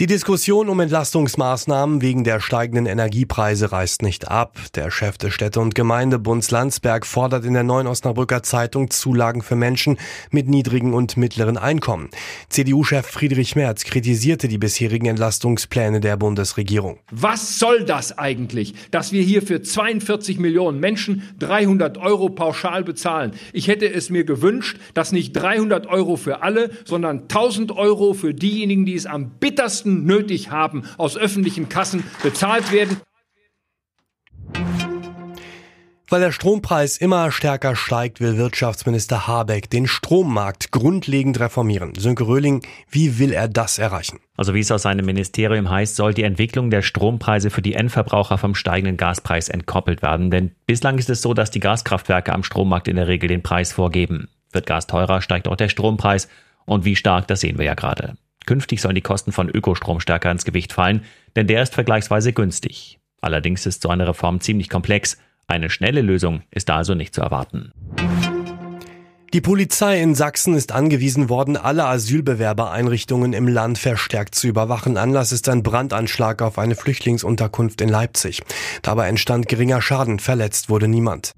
Die Diskussion um Entlastungsmaßnahmen wegen der steigenden Energiepreise reißt nicht ab. Der Chef des Städte- und Gemeindebunds Landsberg fordert in der neuen Osnabrücker Zeitung Zulagen für Menschen mit niedrigen und mittleren Einkommen. CDU-Chef Friedrich Merz kritisierte die bisherigen Entlastungspläne der Bundesregierung. Was soll das eigentlich, dass wir hier für 42 Millionen Menschen 300 Euro pauschal bezahlen? Ich hätte es mir gewünscht, dass nicht 300 Euro für alle, sondern 1000 Euro für diejenigen, die es am bittersten Kosten nötig haben, aus öffentlichen Kassen bezahlt werden. Weil der Strompreis immer stärker steigt, will Wirtschaftsminister Habeck den Strommarkt grundlegend reformieren. Sönke Röhling, wie will er das erreichen? Also wie es aus seinem Ministerium heißt, soll die Entwicklung der Strompreise für die Endverbraucher vom steigenden Gaspreis entkoppelt werden. Denn bislang ist es so, dass die Gaskraftwerke am Strommarkt in der Regel den Preis vorgeben. Wird Gas teurer, steigt auch der Strompreis. Und wie stark, das sehen wir ja gerade. Künftig sollen die Kosten von Ökostrom stärker ins Gewicht fallen, denn der ist vergleichsweise günstig. Allerdings ist so eine Reform ziemlich komplex. Eine schnelle Lösung ist da also nicht zu erwarten. Die Polizei in Sachsen ist angewiesen worden, alle Asylbewerbereinrichtungen im Land verstärkt zu überwachen. Anlass ist ein Brandanschlag auf eine Flüchtlingsunterkunft in Leipzig. Dabei entstand geringer Schaden, verletzt wurde niemand.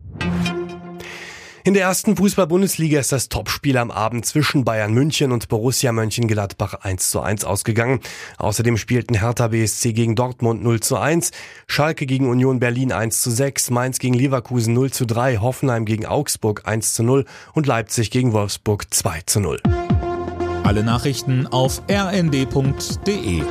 In der ersten Fußball-Bundesliga ist das Topspiel am Abend zwischen Bayern München und Borussia Mönchengladbach 1 zu 1 ausgegangen. Außerdem spielten Hertha BSC gegen Dortmund 0 zu 1, Schalke gegen Union Berlin 1 zu 6, Mainz gegen Leverkusen 0 zu 3, Hoffenheim gegen Augsburg 1 zu 0 und Leipzig gegen Wolfsburg 2 zu 0. Alle Nachrichten auf rnd.de